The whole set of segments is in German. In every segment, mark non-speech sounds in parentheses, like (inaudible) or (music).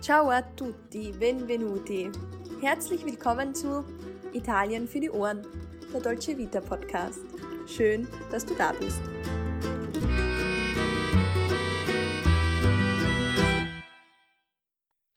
Ciao a tutti, benvenuti. Herzlich willkommen zu Italien für die Ohren, der Dolce Vita Podcast. Schön, dass du da bist.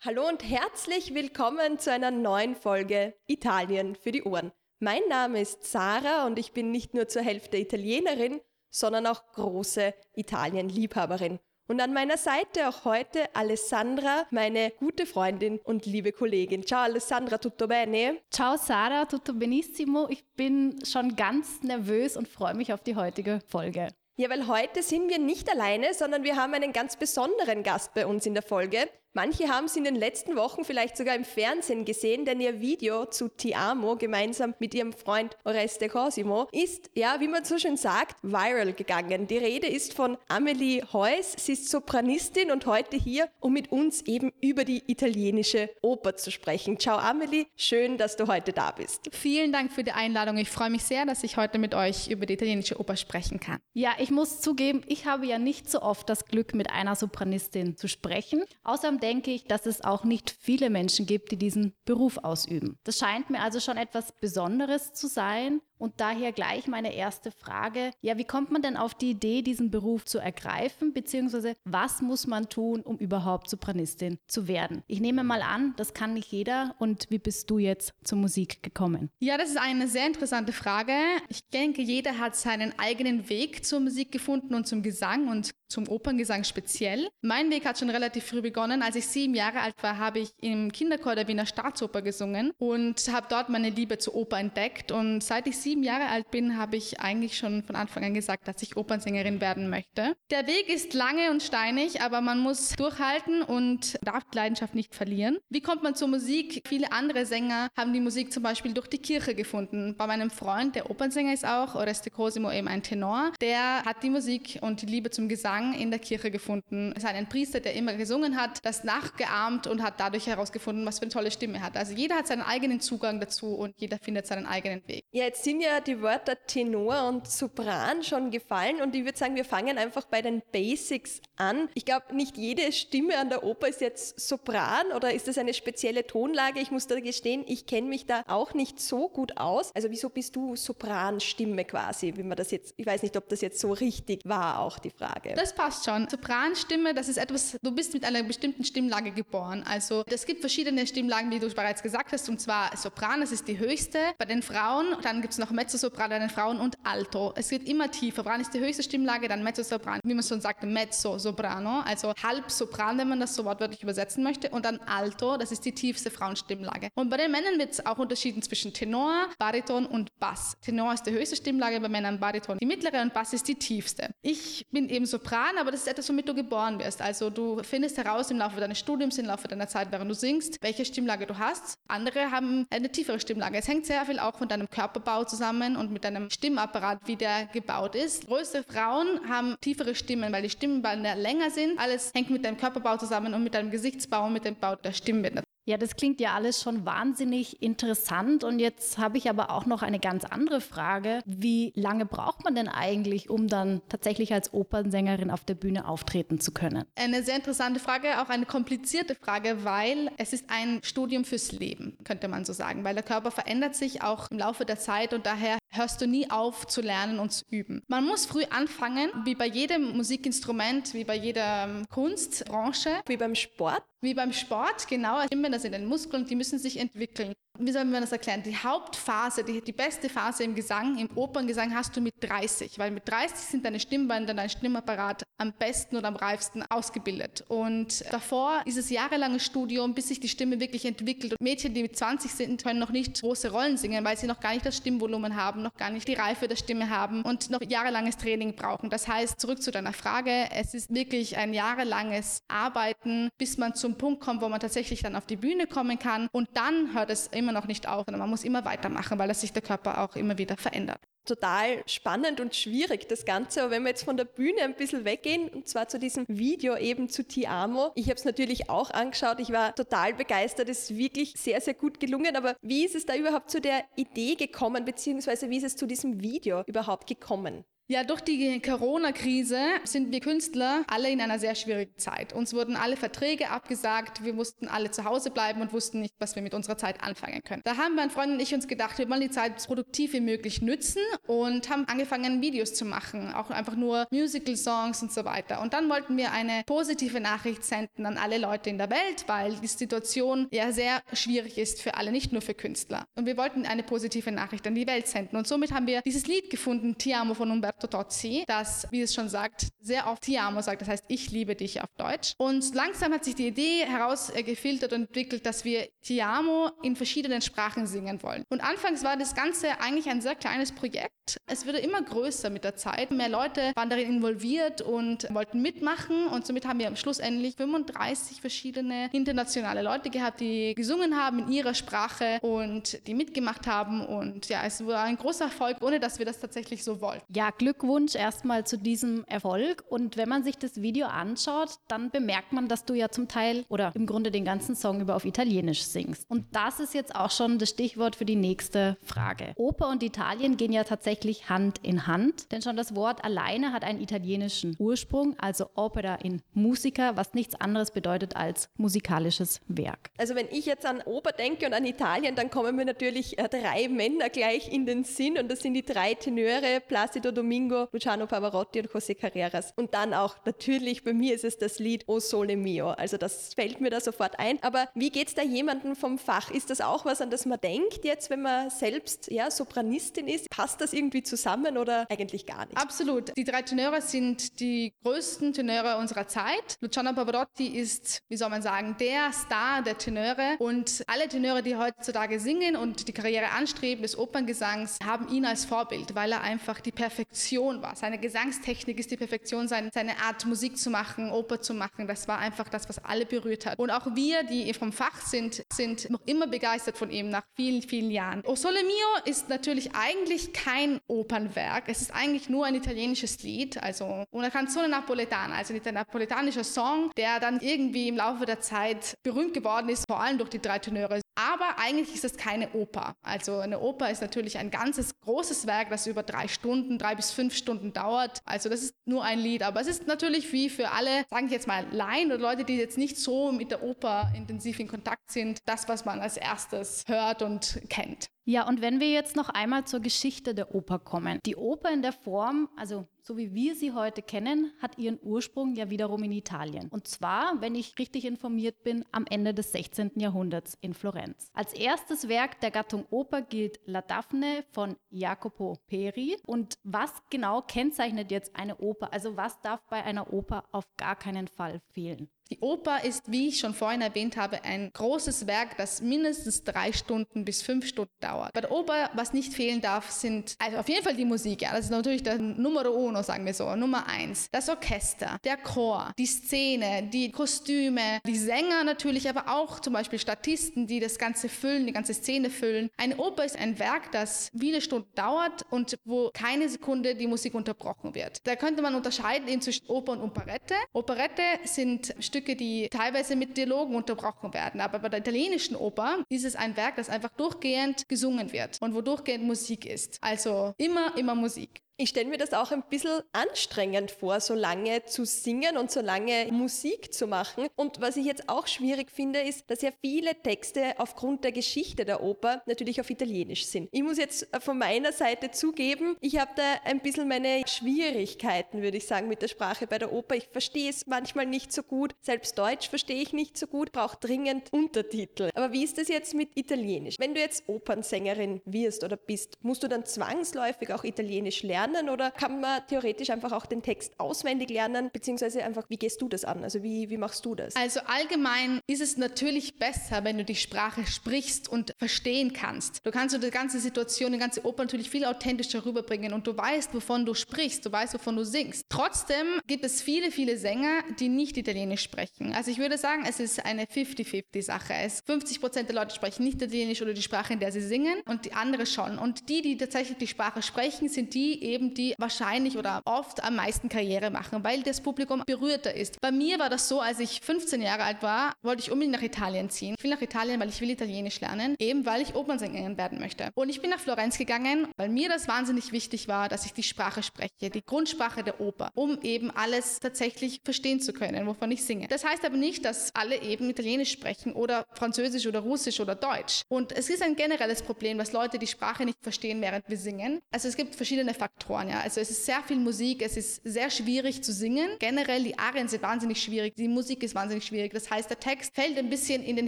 Hallo und herzlich willkommen zu einer neuen Folge Italien für die Ohren. Mein Name ist Sarah und ich bin nicht nur zur Hälfte Italienerin, sondern auch große Italien-Liebhaberin. Und an meiner Seite auch heute Alessandra, meine gute Freundin und liebe Kollegin. Ciao Alessandra, tutto bene? Ciao Sarah, tutto benissimo. Ich bin schon ganz nervös und freue mich auf die heutige Folge. Ja, weil heute sind wir nicht alleine, sondern wir haben einen ganz besonderen Gast bei uns in der Folge. Manche haben es in den letzten Wochen vielleicht sogar im Fernsehen gesehen, denn ihr Video zu Ti Amo gemeinsam mit ihrem Freund Oreste Cosimo ist, ja, wie man so schön sagt, viral gegangen. Die Rede ist von Amelie Heuss. Sie ist Sopranistin und heute hier, um mit uns eben über die italienische Oper zu sprechen. Ciao Amelie, schön, dass du heute da bist. Vielen Dank für die Einladung. Ich freue mich sehr, dass ich heute mit euch über die italienische Oper sprechen kann. Ja, ich muss zugeben, ich habe ja nicht so oft das Glück, mit einer Sopranistin zu sprechen. Außerdem denke ich, dass es auch nicht viele Menschen gibt, die diesen Beruf ausüben. Das scheint mir also schon etwas Besonderes zu sein und daher gleich meine erste Frage. Ja, wie kommt man denn auf die Idee, diesen Beruf zu ergreifen, beziehungsweise was muss man tun, um überhaupt Sopranistin zu werden? Ich nehme mal an, das kann nicht jeder. Und wie bist du jetzt zur Musik gekommen? Ja, das ist eine sehr interessante Frage. Ich denke, jeder hat seinen eigenen Weg zur Musik gefunden und zum Gesang und zum Operngesang speziell. Mein Weg hat schon relativ früh begonnen. Als ich sieben Jahre alt war, habe ich im Kinderchor der Wiener Staatsoper gesungen und habe dort meine Liebe zur Oper entdeckt. Und seit ich sieben Jahre alt bin, habe ich eigentlich schon von Anfang an gesagt, dass ich Opernsängerin werden möchte. Der Weg ist lange und steinig, aber man muss durchhalten und darf die Leidenschaft nicht verlieren. Wie kommt man zur Musik? Viele andere Sänger haben die Musik zum Beispiel durch die Kirche gefunden. Bei meinem Freund, der Opernsänger ist auch, Oreste Cosimo, eben ein Tenor, der hat die Musik und die Liebe zum Gesang in der Kirche gefunden. Es ist ein Priester, der immer gesungen hat, das nachgeahmt und hat dadurch herausgefunden, was für eine tolle Stimme er hat. Also jeder hat seinen eigenen Zugang dazu und jeder findet seinen eigenen Weg. Ja, jetzt sind sind ja die Wörter Tenor und Sopran schon gefallen und ich würde sagen, wir fangen einfach bei den Basics an. Ich glaube, nicht jede Stimme an der Oper ist jetzt Sopran oder ist das eine spezielle Tonlage? Ich muss da gestehen, ich kenne mich da auch nicht so gut aus. Also wieso bist du Sopranstimme quasi, wie man das jetzt, ich weiß nicht, ob das jetzt so richtig war, auch die Frage. Das passt schon. Sopranstimme, das ist etwas, du bist mit einer bestimmten Stimmlage geboren. Also es gibt verschiedene Stimmlagen, wie du bereits gesagt hast, und zwar Sopran, das ist die höchste. Bei den Frauen, dann gibt es noch noch Mezzosopran den Frauen und Alto. Es wird immer tiefer. Sopran ist die höchste Stimmlage, dann Mezzosopran, wie man schon sagt, Mezzo-Soprano, also Halbsopran, wenn man das so wortwörtlich übersetzen möchte, und dann Alto, das ist die tiefste Frauenstimmlage. Und bei den Männern wird es auch unterschieden zwischen Tenor, Bariton und Bass. Tenor ist die höchste Stimmlage, bei Männern Bariton die mittlere und Bass ist die tiefste. Ich bin eben Sopran, aber das ist etwas, womit du geboren wirst. Also du findest heraus im Laufe deines Studiums, im Laufe deiner Zeit, während du singst, welche Stimmlage du hast. Andere haben eine tiefere Stimmlage. Es hängt sehr viel auch von deinem Körperbau zusammen zusammen und mit einem Stimmapparat, wie der gebaut ist. Größere Frauen haben tiefere Stimmen, weil die Stimmenbänder länger sind. Alles hängt mit deinem Körperbau zusammen und mit deinem Gesichtsbau und mit dem Bau der Stimmbänder. Ja, das klingt ja alles schon wahnsinnig interessant. Und jetzt habe ich aber auch noch eine ganz andere Frage. Wie lange braucht man denn eigentlich, um dann tatsächlich als Opernsängerin auf der Bühne auftreten zu können? Eine sehr interessante Frage, auch eine komplizierte Frage, weil es ist ein Studium fürs Leben, könnte man so sagen. Weil der Körper verändert sich auch im Laufe der Zeit und daher hörst du nie auf zu lernen und zu üben. Man muss früh anfangen, wie bei jedem Musikinstrument, wie bei jeder Kunstbranche. Wie beim Sport? Wie beim Sport, genau. Immer das in den Muskeln, die müssen sich entwickeln wie soll man das erklären? Die Hauptphase, die, die beste Phase im Gesang, im Operngesang hast du mit 30, weil mit 30 sind deine Stimmbänder, dein Stimmapparat am besten und am reifsten ausgebildet. Und davor ist es jahrelanges Studium, bis sich die Stimme wirklich entwickelt. Und Mädchen, die mit 20 sind, können noch nicht große Rollen singen, weil sie noch gar nicht das Stimmvolumen haben, noch gar nicht die Reife der Stimme haben und noch jahrelanges Training brauchen. Das heißt, zurück zu deiner Frage, es ist wirklich ein jahrelanges Arbeiten, bis man zum Punkt kommt, wo man tatsächlich dann auf die Bühne kommen kann. Und dann hört es immer immer noch nicht auf, sondern man muss immer weitermachen, weil sich der Körper auch immer wieder verändert. Total spannend und schwierig das Ganze, aber wenn wir jetzt von der Bühne ein bisschen weggehen, und zwar zu diesem Video eben zu Ti Amo. Ich habe es natürlich auch angeschaut, ich war total begeistert, es ist wirklich sehr, sehr gut gelungen, aber wie ist es da überhaupt zu der Idee gekommen, beziehungsweise wie ist es zu diesem Video überhaupt gekommen? Ja, durch die Corona-Krise sind wir Künstler alle in einer sehr schwierigen Zeit. Uns wurden alle Verträge abgesagt, wir mussten alle zu Hause bleiben und wussten nicht, was wir mit unserer Zeit anfangen können. Da haben mein Freund und ich uns gedacht, wir wollen die Zeit so produktiv wie möglich nützen und haben angefangen, Videos zu machen, auch einfach nur Musical-Songs und so weiter. Und dann wollten wir eine positive Nachricht senden an alle Leute in der Welt, weil die Situation ja sehr schwierig ist für alle, nicht nur für Künstler. Und wir wollten eine positive Nachricht an die Welt senden. Und somit haben wir dieses Lied gefunden, Ti amo von Umberto Tozzi, das, wie es schon sagt, sehr oft Ti amo sagt, das heißt, ich liebe dich auf Deutsch. Und langsam hat sich die Idee herausgefiltert und entwickelt, dass wir Ti amo in verschiedenen Sprachen singen wollen. Und anfangs war das Ganze eigentlich ein sehr kleines Projekt. Es wurde immer größer mit der Zeit. Mehr Leute waren darin involviert und wollten mitmachen. Und somit haben wir schlussendlich 35 verschiedene internationale Leute gehabt, die gesungen haben in ihrer Sprache und die mitgemacht haben. Und ja, es war ein großer Erfolg, ohne dass wir das tatsächlich so wollten. Ja, Glückwunsch erstmal zu diesem Erfolg. Und wenn man sich das Video anschaut, dann bemerkt man, dass du ja zum Teil oder im Grunde den ganzen Song über auf Italienisch singst. Und das ist jetzt auch schon das Stichwort für die nächste Frage. Oper und Italien gehen ja tatsächlich Hand in Hand, denn schon das Wort alleine hat einen italienischen Ursprung, also Opera in Musica, was nichts anderes bedeutet als musikalisches Werk. Also wenn ich jetzt an Oper denke und an Italien, dann kommen mir natürlich äh, drei Männer gleich in den Sinn und das sind die drei Tenöre Placido Domingo Domingo, Luciano Pavarotti und José Carreras. Und dann auch natürlich, bei mir ist es das Lied O Sole Mio. Also das fällt mir da sofort ein. Aber wie geht es da jemandem vom Fach? Ist das auch was, an das man denkt jetzt, wenn man selbst ja, Sopranistin ist? Passt das irgendwie zusammen oder eigentlich gar nicht? Absolut. Die drei Tenöre sind die größten Tenöre unserer Zeit. Luciano Pavarotti ist, wie soll man sagen, der Star der Tenöre. Und alle Tenöre, die heutzutage singen und die Karriere anstreben des Operngesangs, haben ihn als Vorbild, weil er einfach die Perfektion Perfektion war. Seine Gesangstechnik ist die Perfektion, seine, seine Art Musik zu machen, Oper zu machen. Das war einfach das, was alle berührt hat. Und auch wir, die vom Fach sind, sind noch immer begeistert von ihm nach vielen, vielen Jahren. O Sole Mio ist natürlich eigentlich kein Opernwerk. Es ist eigentlich nur ein italienisches Lied, also una canzone napoletana, also ein napoletanischer Song, der dann irgendwie im Laufe der Zeit berühmt geworden ist, vor allem durch die drei Tenöre. Aber eigentlich ist es keine Oper. Also eine Oper ist natürlich ein ganzes großes Werk, das über drei Stunden, drei bis fünf Stunden dauert. Also das ist nur ein Lied. Aber es ist natürlich wie für alle, sage ich jetzt mal, Laien oder Leute, die jetzt nicht so mit der Oper intensiv in Kontakt sind, das, was man als erstes hört und kennt. Ja, und wenn wir jetzt noch einmal zur Geschichte der Oper kommen. Die Oper in der Form, also so wie wir sie heute kennen, hat ihren Ursprung ja wiederum in Italien. Und zwar, wenn ich richtig informiert bin, am Ende des 16. Jahrhunderts in Florenz. Als erstes Werk der Gattung Oper gilt La Daphne von Jacopo Peri. Und was genau kennzeichnet jetzt eine Oper? Also was darf bei einer Oper auf gar keinen Fall fehlen? Die Oper ist, wie ich schon vorhin erwähnt habe, ein großes Werk, das mindestens drei Stunden bis fünf Stunden dauert. Bei der Oper, was nicht fehlen darf, sind also auf jeden Fall die Musik. Ja, das ist natürlich der Numero uno, sagen wir so, Nummer eins. Das Orchester, der Chor, die Szene, die Kostüme, die Sänger natürlich, aber auch zum Beispiel Statisten, die das Ganze füllen, die ganze Szene füllen. Eine Oper ist ein Werk, das viele Stunden dauert und wo keine Sekunde die Musik unterbrochen wird. Da könnte man unterscheiden eben zwischen Oper und Operette. Operette sind die teilweise mit Dialogen unterbrochen werden. Aber bei der italienischen Oper ist es ein Werk, das einfach durchgehend gesungen wird und wo durchgehend Musik ist. Also immer, immer Musik. Ich stelle mir das auch ein bisschen anstrengend vor, so lange zu singen und so lange Musik zu machen. Und was ich jetzt auch schwierig finde, ist, dass ja viele Texte aufgrund der Geschichte der Oper natürlich auf Italienisch sind. Ich muss jetzt von meiner Seite zugeben, ich habe da ein bisschen meine Schwierigkeiten, würde ich sagen, mit der Sprache bei der Oper. Ich verstehe es manchmal nicht so gut. Selbst Deutsch verstehe ich nicht so gut, brauche dringend Untertitel. Aber wie ist das jetzt mit Italienisch? Wenn du jetzt Opernsängerin wirst oder bist, musst du dann zwangsläufig auch Italienisch lernen? Lernen oder kann man theoretisch einfach auch den Text auswendig lernen, beziehungsweise einfach, wie gehst du das an? Also wie, wie machst du das? Also allgemein ist es natürlich besser, wenn du die Sprache sprichst und verstehen kannst. Du kannst die ganze Situation, die ganze Oper natürlich viel authentischer rüberbringen und du weißt, wovon du sprichst, du weißt, wovon du singst. Trotzdem gibt es viele, viele Sänger, die nicht Italienisch sprechen. Also ich würde sagen, es ist eine 50-50-Sache. 50 Prozent der Leute sprechen nicht Italienisch oder die Sprache, in der sie singen und die andere schon. Und die, die tatsächlich die Sprache sprechen, sind die eben die wahrscheinlich oder oft am meisten Karriere machen, weil das Publikum berührter ist. Bei mir war das so, als ich 15 Jahre alt war, wollte ich unbedingt nach Italien ziehen. Ich will nach Italien, weil ich will Italienisch lernen, eben weil ich Opernsängerin werden möchte. Und ich bin nach Florenz gegangen, weil mir das wahnsinnig wichtig war, dass ich die Sprache spreche, die Grundsprache der Oper, um eben alles tatsächlich verstehen zu können, wovon ich singe. Das heißt aber nicht, dass alle eben Italienisch sprechen oder Französisch oder Russisch oder Deutsch. Und es ist ein generelles Problem, dass Leute die Sprache nicht verstehen, während wir singen. Also es gibt verschiedene Faktoren. Ja. Also es ist sehr viel Musik, es ist sehr schwierig zu singen. Generell die Arien sind wahnsinnig schwierig, die Musik ist wahnsinnig schwierig. Das heißt, der Text fällt ein bisschen in den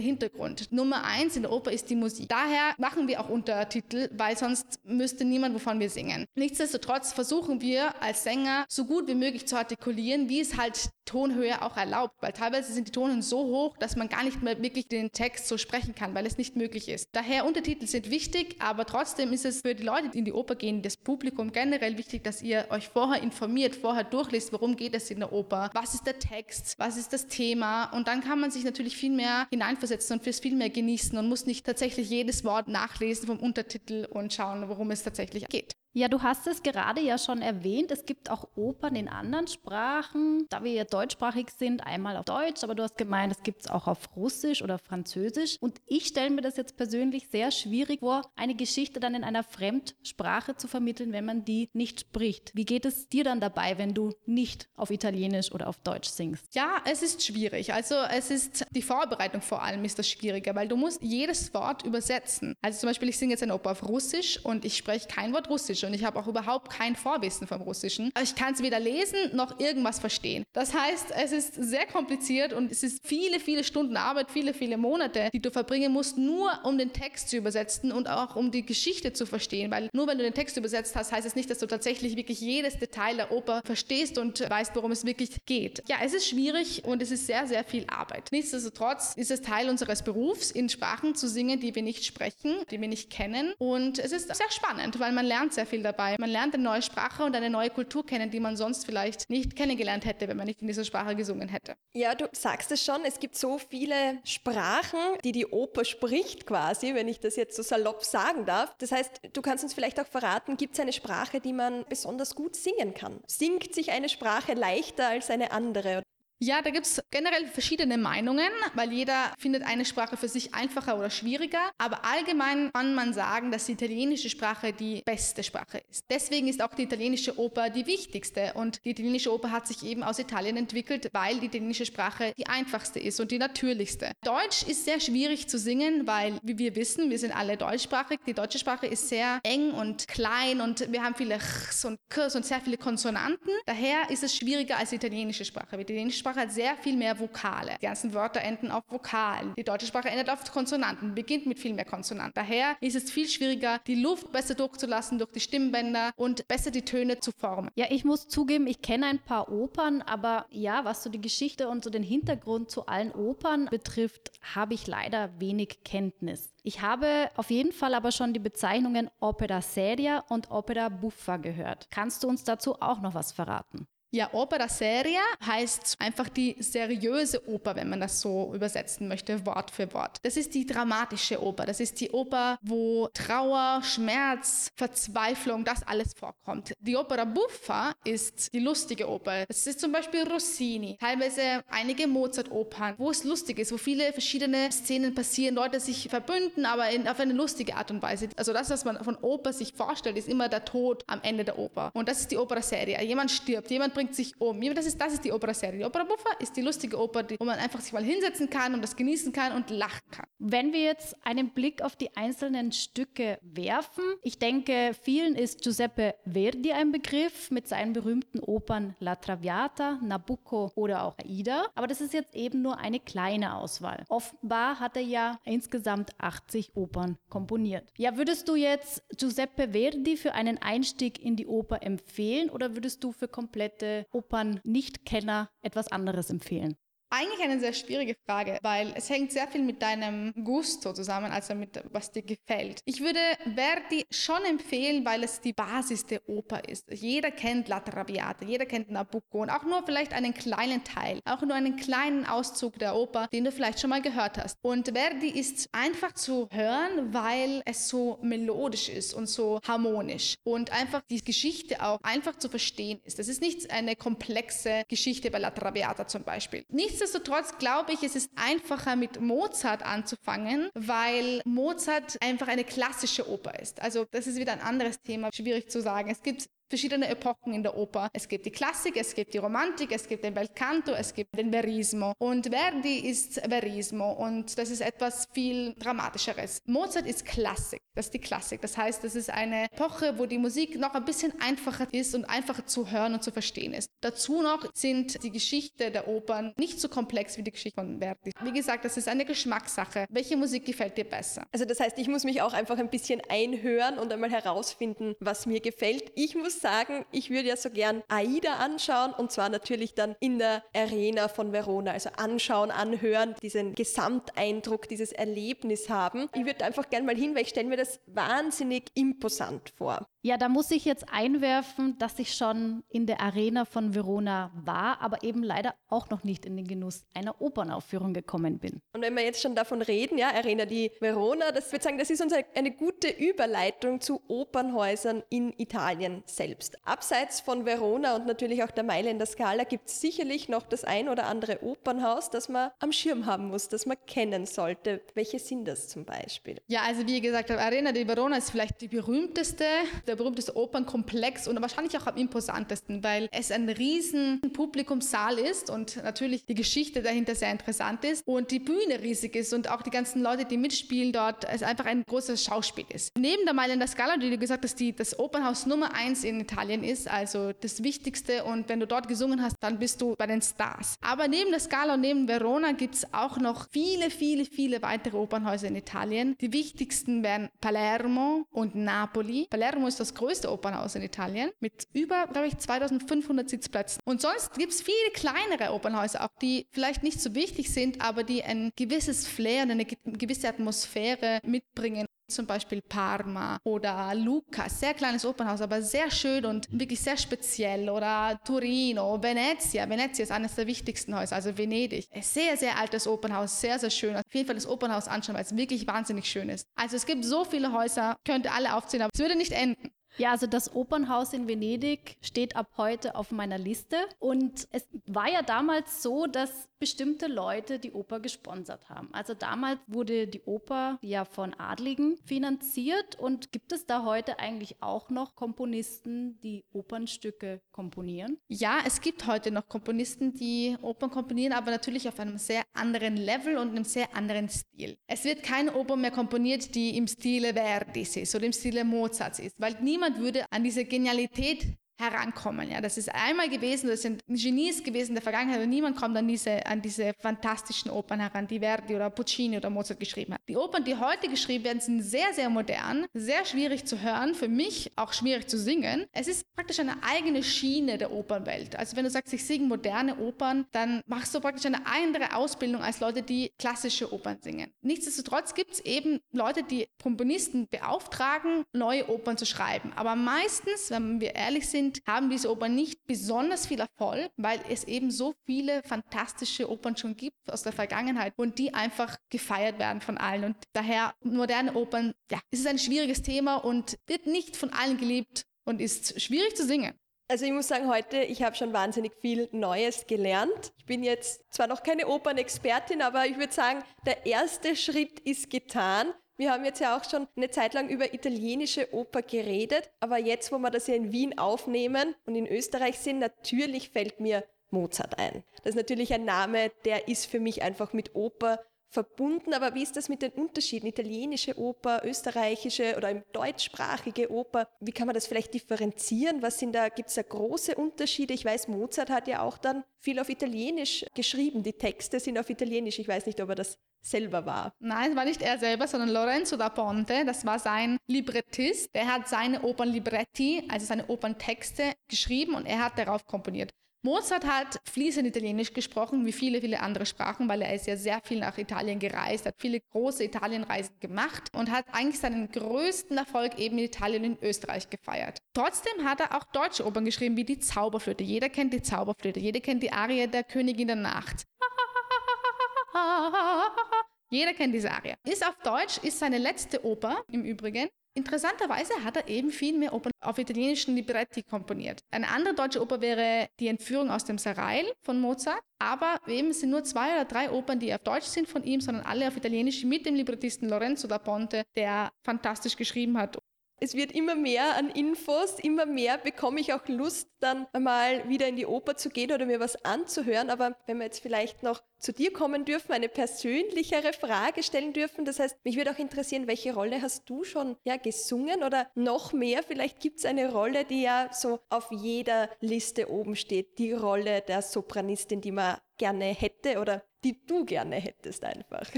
Hintergrund. Nummer eins in der Oper ist die Musik. Daher machen wir auch Untertitel, weil sonst müsste niemand, wovon wir singen. Nichtsdestotrotz versuchen wir als Sänger so gut wie möglich zu artikulieren, wie es halt Tonhöhe auch erlaubt, weil teilweise sind die Tonen so hoch, dass man gar nicht mehr wirklich den Text so sprechen kann, weil es nicht möglich ist. Daher Untertitel sind wichtig, aber trotzdem ist es für die Leute, die in die Oper gehen, das Publikum generell wichtig, dass ihr euch vorher informiert, vorher durchliest, worum geht es in der Oper, was ist der Text, was ist das Thema und dann kann man sich natürlich viel mehr hineinversetzen und fürs viel mehr genießen und muss nicht tatsächlich jedes Wort nachlesen vom Untertitel und schauen, worum es tatsächlich geht. Ja, du hast es gerade ja schon erwähnt. Es gibt auch Opern in anderen Sprachen. Da wir ja deutschsprachig sind, einmal auf Deutsch, aber du hast gemeint, es gibt es auch auf Russisch oder Französisch. Und ich stelle mir das jetzt persönlich sehr schwierig vor, eine Geschichte dann in einer Fremdsprache zu vermitteln, wenn man die nicht spricht. Wie geht es dir dann dabei, wenn du nicht auf Italienisch oder auf Deutsch singst? Ja, es ist schwierig. Also es ist die Vorbereitung vor allem ist das Schwierige, weil du musst jedes Wort übersetzen. Also zum Beispiel, ich singe jetzt eine Oper auf Russisch und ich spreche kein Wort Russisch und ich habe auch überhaupt kein Vorwissen vom Russischen. Ich kann es weder lesen noch irgendwas verstehen. Das heißt, es ist sehr kompliziert und es ist viele, viele Stunden Arbeit, viele, viele Monate, die du verbringen musst, nur um den Text zu übersetzen und auch um die Geschichte zu verstehen. Weil nur wenn du den Text übersetzt hast, heißt es nicht, dass du tatsächlich wirklich jedes Detail der Oper verstehst und weißt, worum es wirklich geht. Ja, es ist schwierig und es ist sehr, sehr viel Arbeit. Nichtsdestotrotz ist es Teil unseres Berufs, in Sprachen zu singen, die wir nicht sprechen, die wir nicht kennen. Und es ist sehr spannend, weil man lernt sehr viel dabei. Man lernt eine neue Sprache und eine neue Kultur kennen, die man sonst vielleicht nicht kennengelernt hätte, wenn man nicht in dieser Sprache gesungen hätte. Ja, du sagst es schon, es gibt so viele Sprachen, die die Oper spricht quasi, wenn ich das jetzt so salopp sagen darf. Das heißt, du kannst uns vielleicht auch verraten, gibt es eine Sprache, die man besonders gut singen kann? Singt sich eine Sprache leichter als eine andere? Ja, da gibt es generell verschiedene Meinungen, weil jeder findet eine Sprache für sich einfacher oder schwieriger. Aber allgemein kann man sagen, dass die italienische Sprache die beste Sprache ist. Deswegen ist auch die italienische Oper die wichtigste. Und die italienische Oper hat sich eben aus Italien entwickelt, weil die italienische Sprache die einfachste ist und die natürlichste. Deutsch ist sehr schwierig zu singen, weil, wie wir wissen, wir sind alle deutschsprachig. Die deutsche Sprache ist sehr eng und klein und wir haben viele Chs und Ks und sehr viele Konsonanten. Daher ist es schwieriger als die italienische Sprache. Die italienische Sprache hat sehr viel mehr Vokale. Die ganzen Wörter enden auf Vokalen. Die deutsche Sprache endet auf Konsonanten, beginnt mit viel mehr Konsonanten. Daher ist es viel schwieriger, die Luft besser durchzulassen durch die Stimmbänder und besser die Töne zu formen. Ja, ich muss zugeben, ich kenne ein paar Opern, aber ja, was so die Geschichte und so den Hintergrund zu allen Opern betrifft, habe ich leider wenig Kenntnis. Ich habe auf jeden Fall aber schon die Bezeichnungen Opera Seria und Opera Buffa gehört. Kannst du uns dazu auch noch was verraten? Ja, Opera seria heißt einfach die seriöse Oper, wenn man das so übersetzen möchte, Wort für Wort. Das ist die dramatische Oper. Das ist die Oper, wo Trauer, Schmerz, Verzweiflung, das alles vorkommt. Die Opera buffa ist die lustige Oper. Das ist zum Beispiel Rossini, teilweise einige Mozart-Opern, wo es lustig ist, wo viele verschiedene Szenen passieren, Leute sich verbünden, aber in, auf eine lustige Art und Weise. Also das, was man von Oper sich vorstellt, ist immer der Tod am Ende der Oper. Und das ist die Opera seria. Jemand stirbt, jemand bringt sich um. Das ist, das ist die Opera-Serie. Die Opera Buffa ist die lustige Oper, wo man einfach sich mal hinsetzen kann und das genießen kann und lachen kann. Wenn wir jetzt einen Blick auf die einzelnen Stücke werfen, ich denke, vielen ist Giuseppe Verdi ein Begriff mit seinen berühmten Opern La Traviata, Nabucco oder auch Aida. Aber das ist jetzt eben nur eine kleine Auswahl. Offenbar hat er ja insgesamt 80 Opern komponiert. Ja, würdest du jetzt Giuseppe Verdi für einen Einstieg in die Oper empfehlen oder würdest du für komplette Opern-Nicht-Kenner etwas anderes empfehlen? Eigentlich eine sehr schwierige Frage, weil es hängt sehr viel mit deinem Gusto zusammen, also mit was dir gefällt. Ich würde Verdi schon empfehlen, weil es die Basis der Oper ist. Jeder kennt La Traviata, jeder kennt Nabucco und auch nur vielleicht einen kleinen Teil, auch nur einen kleinen Auszug der Oper, den du vielleicht schon mal gehört hast. Und Verdi ist einfach zu hören, weil es so melodisch ist und so harmonisch und einfach die Geschichte auch einfach zu verstehen ist. Das ist nicht eine komplexe Geschichte bei La Traviata zum Beispiel. Nichts Nichtsdestotrotz glaube ich, es ist einfacher mit Mozart anzufangen, weil Mozart einfach eine klassische Oper ist. Also das ist wieder ein anderes Thema, schwierig zu sagen. Es gibt verschiedene Epochen in der Oper. Es gibt die Klassik, es gibt die Romantik, es gibt den Belcanto, es gibt den Verismo. Und Verdi ist Verismo und das ist etwas viel Dramatischeres. Mozart ist Klassik, das ist die Klassik. Das heißt, das ist eine Epoche, wo die Musik noch ein bisschen einfacher ist und einfacher zu hören und zu verstehen ist. Dazu noch sind die Geschichte der Opern nicht so komplex wie die Geschichte von Verdi. Wie gesagt, das ist eine Geschmackssache. Welche Musik gefällt dir besser? Also das heißt, ich muss mich auch einfach ein bisschen einhören und einmal herausfinden, was mir gefällt. Ich muss sagen, ich würde ja so gern AIDA anschauen und zwar natürlich dann in der Arena von Verona. Also anschauen, anhören, diesen Gesamteindruck, dieses Erlebnis haben. Ich würde einfach gern mal hin, weil ich stelle mir das wahnsinnig imposant vor. Ja, da muss ich jetzt einwerfen, dass ich schon in der Arena von Verona war, aber eben leider auch noch nicht in den Genuss einer Opernaufführung gekommen bin. Und wenn wir jetzt schon davon reden, ja, Arena di Verona, das würde sagen, das ist uns eine gute Überleitung zu Opernhäusern in Italien selbst. Abseits von Verona und natürlich auch der Mailänder Scala gibt es sicherlich noch das ein oder andere Opernhaus, das man am Schirm haben muss, das man kennen sollte. Welche sind das zum Beispiel? Ja, also wie gesagt, Arena di Verona ist vielleicht die berühmteste der berühmteste Opernkomplex und wahrscheinlich auch am imposantesten, weil es ein riesen Publikumssaal ist und natürlich die Geschichte dahinter sehr interessant ist und die Bühne riesig ist und auch die ganzen Leute, die mitspielen dort, es einfach ein großes Schauspiel ist. Neben der Mailänder Scala, die du gesagt hast, die das Opernhaus Nummer eins in Italien ist, also das Wichtigste und wenn du dort gesungen hast, dann bist du bei den Stars. Aber neben der Scala und neben Verona gibt es auch noch viele, viele, viele weitere Opernhäuser in Italien. Die wichtigsten wären Palermo und Napoli. Palermo ist das größte Opernhaus in Italien mit über, glaube ich, 2500 Sitzplätzen. Und sonst gibt es viele kleinere Opernhäuser, auch die vielleicht nicht so wichtig sind, aber die ein gewisses Flair und eine gewisse Atmosphäre mitbringen zum Beispiel Parma oder Lucca, sehr kleines Opernhaus, aber sehr schön und wirklich sehr speziell. Oder Torino, Venezia. Venezia ist eines der wichtigsten Häuser, also Venedig. Ein sehr, sehr altes Opernhaus, sehr, sehr schön. Auf jeden Fall das Opernhaus anschauen, weil es wirklich wahnsinnig schön ist. Also es gibt so viele Häuser, könnte alle aufzählen, aber es würde nicht enden. Ja, also das Opernhaus in Venedig steht ab heute auf meiner Liste. Und es war ja damals so, dass bestimmte Leute die Oper gesponsert haben. Also damals wurde die Oper ja von Adligen finanziert. Und gibt es da heute eigentlich auch noch Komponisten, die Opernstücke komponieren? Ja, es gibt heute noch Komponisten, die Opern komponieren, aber natürlich auf einem sehr anderen Level und einem sehr anderen Stil. Es wird keine Oper mehr komponiert, die im Stile Verdis ist oder im Stile Mozarts ist, weil niemand niemand würde an diese Genialität herankommen. Ja, das ist einmal gewesen, das sind Genies gewesen in der Vergangenheit und niemand kommt an diese, an diese fantastischen Opern heran, die Verdi oder Puccini oder Mozart geschrieben hat. Die Opern, die heute geschrieben werden, sind sehr, sehr modern, sehr schwierig zu hören, für mich auch schwierig zu singen. Es ist praktisch eine eigene Schiene der Opernwelt. Also wenn du sagst, ich singe moderne Opern, dann machst du praktisch eine andere Ausbildung als Leute, die klassische Opern singen. Nichtsdestotrotz gibt es eben Leute, die Komponisten beauftragen, neue Opern zu schreiben. Aber meistens, wenn wir ehrlich sind, sind, haben diese Opern nicht besonders viel Erfolg, weil es eben so viele fantastische Opern schon gibt aus der Vergangenheit und die einfach gefeiert werden von allen. Und daher moderne Opern, ja, es ist ein schwieriges Thema und wird nicht von allen geliebt und ist schwierig zu singen. Also ich muss sagen, heute, ich habe schon wahnsinnig viel Neues gelernt. Ich bin jetzt zwar noch keine Opernexpertin, aber ich würde sagen, der erste Schritt ist getan. Wir haben jetzt ja auch schon eine Zeit lang über italienische Oper geredet, aber jetzt, wo wir das ja in Wien aufnehmen und in Österreich sind, natürlich fällt mir Mozart ein. Das ist natürlich ein Name, der ist für mich einfach mit Oper verbunden, aber wie ist das mit den Unterschieden? Italienische Oper, österreichische oder deutschsprachige Oper, wie kann man das vielleicht differenzieren? Was sind da, gibt es da große Unterschiede? Ich weiß, Mozart hat ja auch dann viel auf Italienisch geschrieben. Die Texte sind auf Italienisch. Ich weiß nicht, ob er das selber war. Nein, es war nicht er selber, sondern Lorenzo da Ponte. Das war sein Librettist. Der hat seine Opernlibretti, also seine Operntexte, geschrieben und er hat darauf komponiert. Mozart hat fließend Italienisch gesprochen, wie viele, viele andere Sprachen, weil er ist ja sehr viel nach Italien gereist, hat viele große Italienreisen gemacht und hat eigentlich seinen größten Erfolg eben in Italien und in Österreich gefeiert. Trotzdem hat er auch deutsche Opern geschrieben, wie die Zauberflöte. Jeder kennt die Zauberflöte, jeder kennt die Arie der Königin der Nacht. (laughs) Jeder kennt diese Arie. Ist auf Deutsch, ist seine letzte Oper im Übrigen. Interessanterweise hat er eben viel mehr Opern auf italienischen Libretti komponiert. Eine andere deutsche Oper wäre Die Entführung aus dem Serail von Mozart, aber eben sind nur zwei oder drei Opern, die auf Deutsch sind von ihm, sondern alle auf Italienisch mit dem Librettisten Lorenzo da Ponte, der fantastisch geschrieben hat es wird immer mehr an Infos, immer mehr bekomme ich auch Lust, dann einmal wieder in die Oper zu gehen oder mir was anzuhören. Aber wenn wir jetzt vielleicht noch zu dir kommen dürfen, eine persönlichere Frage stellen dürfen, das heißt, mich würde auch interessieren, welche Rolle hast du schon ja, gesungen oder noch mehr? Vielleicht gibt es eine Rolle, die ja so auf jeder Liste oben steht, die Rolle der Sopranistin, die man gerne hätte oder die du gerne hättest einfach.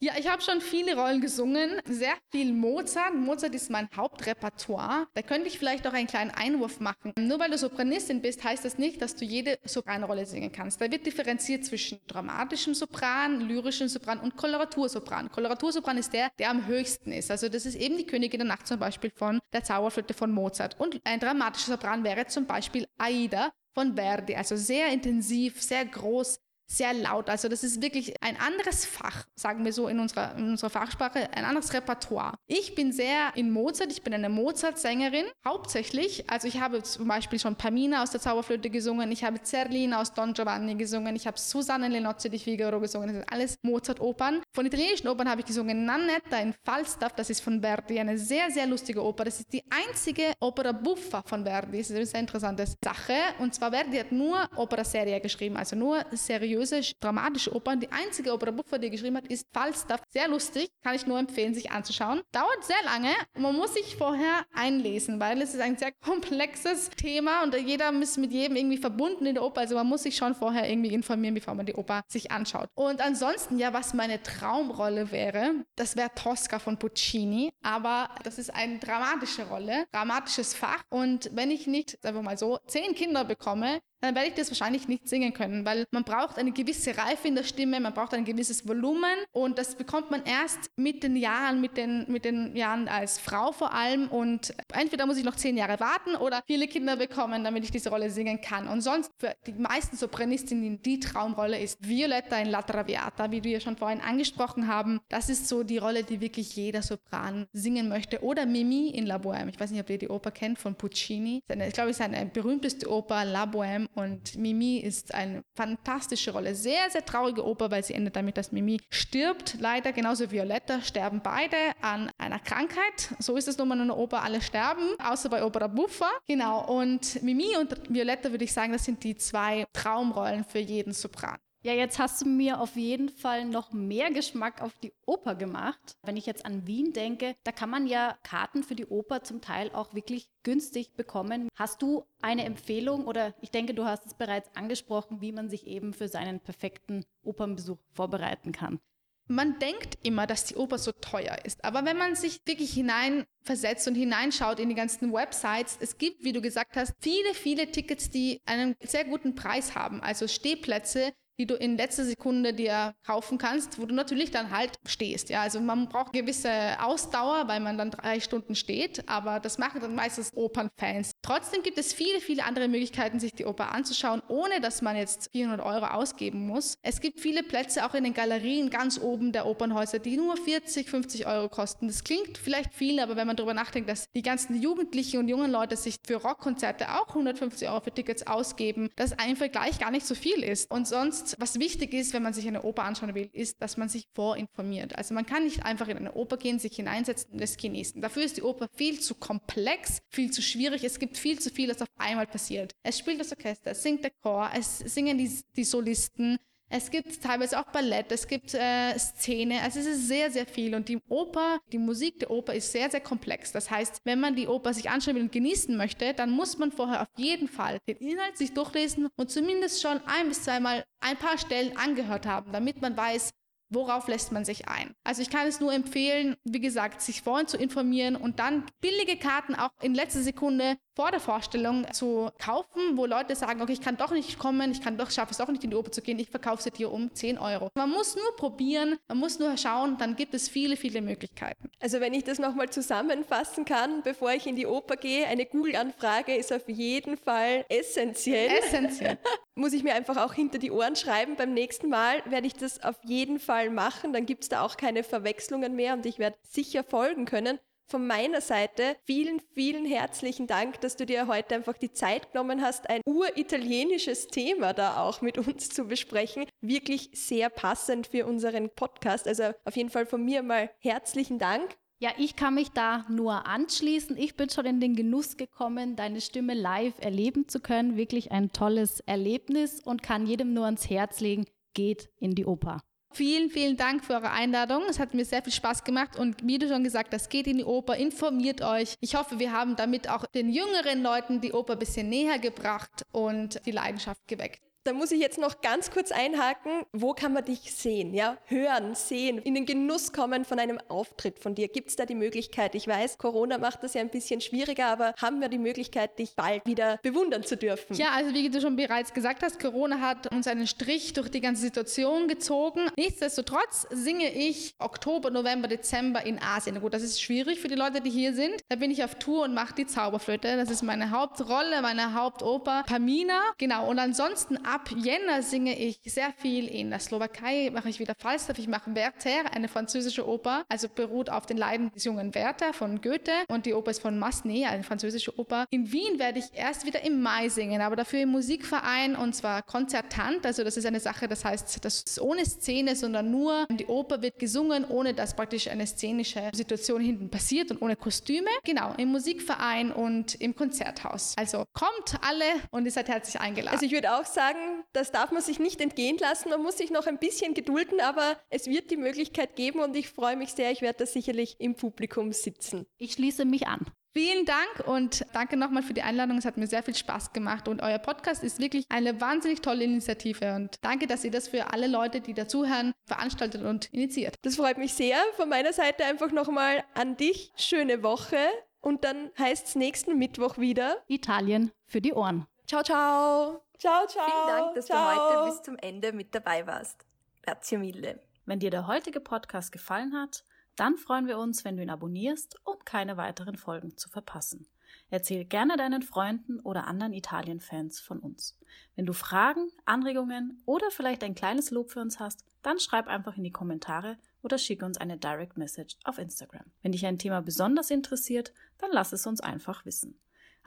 Ja, ich habe schon viele Rollen gesungen, sehr viel Mozart. Mozart ist mein Hauptrepertoire. Da könnte ich vielleicht auch einen kleinen Einwurf machen. Nur weil du Sopranistin bist, heißt das nicht, dass du jede Sopranrolle singen kannst. Da wird differenziert zwischen dramatischem Sopran, lyrischem Sopran und Koloratursopran. Koloratursopran ist der, der am höchsten ist. Also das ist eben die Königin der Nacht zum Beispiel von der Zauberflöte von Mozart. Und ein dramatischer Sopran wäre zum Beispiel Aida von Verdi. Also sehr intensiv, sehr groß, sehr laut. Also das ist wirklich ein anderes Fach, sagen wir so in unserer, in unserer Fachsprache, ein anderes Repertoire. Ich bin sehr in Mozart, ich bin eine Mozart-Sängerin, hauptsächlich. Also ich habe zum Beispiel schon Pamina aus der Zauberflöte gesungen, ich habe Zerlina aus Don Giovanni gesungen, ich habe Susanne Lenozzi di Figaro gesungen, das sind alles Mozart-Opern. Von italienischen Opern habe ich gesungen Nannetta in Falstaff, das ist von Verdi, eine sehr, sehr lustige Oper. Das ist die einzige Opera buffa von Verdi, das ist eine sehr interessante Sache. Und zwar Verdi hat nur Opera Seria geschrieben, also nur seriös seriöse, dramatische Opern. Die einzige Opera buffa, die er geschrieben hat, ist Falstaff. Sehr lustig, kann ich nur empfehlen, sich anzuschauen. Dauert sehr lange. Man muss sich vorher einlesen, weil es ist ein sehr (laughs) komplexes Thema und jeder ist mit jedem irgendwie verbunden in der Oper. Also man muss sich schon vorher irgendwie informieren, bevor man die Oper sich anschaut. Und ansonsten, ja, was meine Traumrolle wäre, das wäre Tosca von Puccini. Aber das ist eine dramatische Rolle, dramatisches Fach. Und wenn ich nicht, sagen wir mal so, zehn Kinder bekomme, dann werde ich das wahrscheinlich nicht singen können, weil man braucht eine gewisse Reife in der Stimme, man braucht ein gewisses Volumen und das bekommt man erst mit den Jahren, mit den, mit den Jahren als Frau vor allem und entweder muss ich noch zehn Jahre warten oder viele Kinder bekommen, damit ich diese Rolle singen kann. Und sonst für die meisten Sopranistinnen die Traumrolle ist Violetta in La Traviata, wie wir schon vorhin angesprochen haben. Das ist so die Rolle, die wirklich jeder Sopran singen möchte. Oder Mimi in La Bohème. Ich weiß nicht, ob ihr die Oper kennt von Puccini. Ich glaube, es ist eine berühmteste Oper, La Bohème und Mimi ist eine fantastische Rolle. Sehr, sehr traurige Oper, weil sie endet damit, dass Mimi stirbt. Leider genauso Violetta sterben beide an einer Krankheit. So ist es nun mal in einer Oper, alle sterben, außer bei Opera Buffa. Genau, und Mimi und Violetta würde ich sagen, das sind die zwei Traumrollen für jeden Sopran. Ja, jetzt hast du mir auf jeden Fall noch mehr Geschmack auf die Oper gemacht. Wenn ich jetzt an Wien denke, da kann man ja Karten für die Oper zum Teil auch wirklich günstig bekommen. Hast du eine Empfehlung oder ich denke, du hast es bereits angesprochen, wie man sich eben für seinen perfekten Opernbesuch vorbereiten kann? Man denkt immer, dass die Oper so teuer ist. Aber wenn man sich wirklich hineinversetzt und hineinschaut in die ganzen Websites, es gibt, wie du gesagt hast, viele, viele Tickets, die einen sehr guten Preis haben. Also Stehplätze, die du in letzter Sekunde dir kaufen kannst, wo du natürlich dann halt stehst. Ja, also man braucht gewisse Ausdauer, weil man dann drei Stunden steht, aber das machen dann meistens Opernfans. Trotzdem gibt es viele, viele andere Möglichkeiten, sich die Oper anzuschauen, ohne dass man jetzt 400 Euro ausgeben muss. Es gibt viele Plätze auch in den Galerien ganz oben der Opernhäuser, die nur 40, 50 Euro kosten. Das klingt vielleicht viel, aber wenn man darüber nachdenkt, dass die ganzen Jugendlichen und jungen Leute sich für Rockkonzerte auch 150 Euro für Tickets ausgeben, das ein Vergleich gar nicht so viel ist. Und sonst was wichtig ist, wenn man sich eine Oper anschauen will, ist, dass man sich vorinformiert. Also man kann nicht einfach in eine Oper gehen, sich hineinsetzen und es genießen. Dafür ist die Oper viel zu komplex, viel zu schwierig. Es gibt viel zu viel, das auf einmal passiert. Es spielt das Orchester, es singt der Chor, es singen die, die Solisten, es gibt teilweise auch Ballett, es gibt äh, Szene, also es ist sehr, sehr viel. Und die Oper, die Musik der Oper ist sehr, sehr komplex. Das heißt, wenn man die Oper sich anschauen will und genießen möchte, dann muss man vorher auf jeden Fall den Inhalt sich durchlesen und zumindest schon ein bis zweimal ein paar Stellen angehört haben, damit man weiß, worauf lässt man sich ein? Also ich kann es nur empfehlen, wie gesagt, sich vorhin zu informieren und dann billige Karten auch in letzter Sekunde vor der Vorstellung zu kaufen, wo Leute sagen, okay, ich kann doch nicht kommen, ich kann doch, schaffe es doch nicht in die Oper zu gehen, ich verkaufe sie dir um 10 Euro. Man muss nur probieren, man muss nur schauen, dann gibt es viele, viele Möglichkeiten. Also wenn ich das nochmal zusammenfassen kann, bevor ich in die Oper gehe, eine Google-Anfrage ist auf jeden Fall essentiell. Essentiell. (laughs) muss ich mir einfach auch hinter die Ohren schreiben. Beim nächsten Mal werde ich das auf jeden Fall machen. Dann gibt es da auch keine Verwechslungen mehr und ich werde sicher folgen können von meiner Seite vielen, vielen herzlichen Dank, dass du dir heute einfach die Zeit genommen hast, ein uritalienisches Thema da auch mit uns zu besprechen. Wirklich sehr passend für unseren Podcast. Also auf jeden Fall von mir mal herzlichen Dank. Ja, ich kann mich da nur anschließen. Ich bin schon in den Genuss gekommen, deine Stimme live erleben zu können. Wirklich ein tolles Erlebnis und kann jedem nur ans Herz legen, geht in die Oper. Vielen, vielen Dank für eure Einladung. Es hat mir sehr viel Spaß gemacht und wie du schon gesagt hast, geht in die Oper, informiert euch. Ich hoffe, wir haben damit auch den jüngeren Leuten die Oper ein bisschen näher gebracht und die Leidenschaft geweckt. Da muss ich jetzt noch ganz kurz einhaken. Wo kann man dich sehen? Ja, hören, sehen, in den Genuss kommen von einem Auftritt von dir. Gibt es da die Möglichkeit? Ich weiß, Corona macht das ja ein bisschen schwieriger, aber haben wir die Möglichkeit, dich bald wieder bewundern zu dürfen? Ja, also wie du schon bereits gesagt hast, Corona hat uns einen Strich durch die ganze Situation gezogen. Nichtsdestotrotz singe ich Oktober, November, Dezember in Asien. Gut, das ist schwierig für die Leute, die hier sind. Da bin ich auf Tour und mache die Zauberflöte. Das ist meine Hauptrolle, meine Hauptoper. Pamina. Genau. Und ansonsten ab ab Jänner singe ich sehr viel in der Slowakei, mache ich wieder Falstaff, ich mache Werther, eine französische Oper, also beruht auf den Leiden des jungen Werther von Goethe und die Oper ist von Massenet, eine französische Oper. In Wien werde ich erst wieder im Mai singen, aber dafür im Musikverein und zwar konzertant, also das ist eine Sache, das heißt, das ist ohne Szene, sondern nur die Oper wird gesungen, ohne dass praktisch eine szenische Situation hinten passiert und ohne Kostüme. Genau, im Musikverein und im Konzerthaus. Also kommt alle und ihr seid herzlich eingeladen. Also ich würde auch sagen, das darf man sich nicht entgehen lassen. Man muss sich noch ein bisschen gedulden, aber es wird die Möglichkeit geben und ich freue mich sehr. Ich werde da sicherlich im Publikum sitzen. Ich schließe mich an. Vielen Dank und danke nochmal für die Einladung. Es hat mir sehr viel Spaß gemacht und euer Podcast ist wirklich eine wahnsinnig tolle Initiative und danke, dass ihr das für alle Leute, die dazuhören, veranstaltet und initiiert. Das freut mich sehr. Von meiner Seite einfach nochmal an dich. Schöne Woche und dann heißt es nächsten Mittwoch wieder Italien für die Ohren. Ciao, ciao. Ciao, ciao. Vielen Dank, dass ciao. du heute bis zum Ende mit dabei warst. Grazie mille. Wenn dir der heutige Podcast gefallen hat, dann freuen wir uns, wenn du ihn abonnierst, um keine weiteren Folgen zu verpassen. Erzähl gerne deinen Freunden oder anderen Italien-Fans von uns. Wenn du Fragen, Anregungen oder vielleicht ein kleines Lob für uns hast, dann schreib einfach in die Kommentare oder schicke uns eine Direct Message auf Instagram. Wenn dich ein Thema besonders interessiert, dann lass es uns einfach wissen.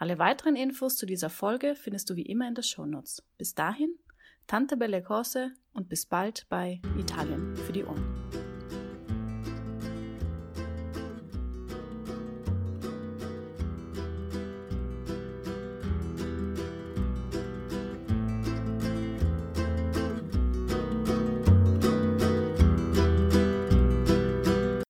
Alle weiteren Infos zu dieser Folge findest du wie immer in den Shownotes. Bis dahin, Tante Belle Cose und bis bald bei Italien für die Ohren.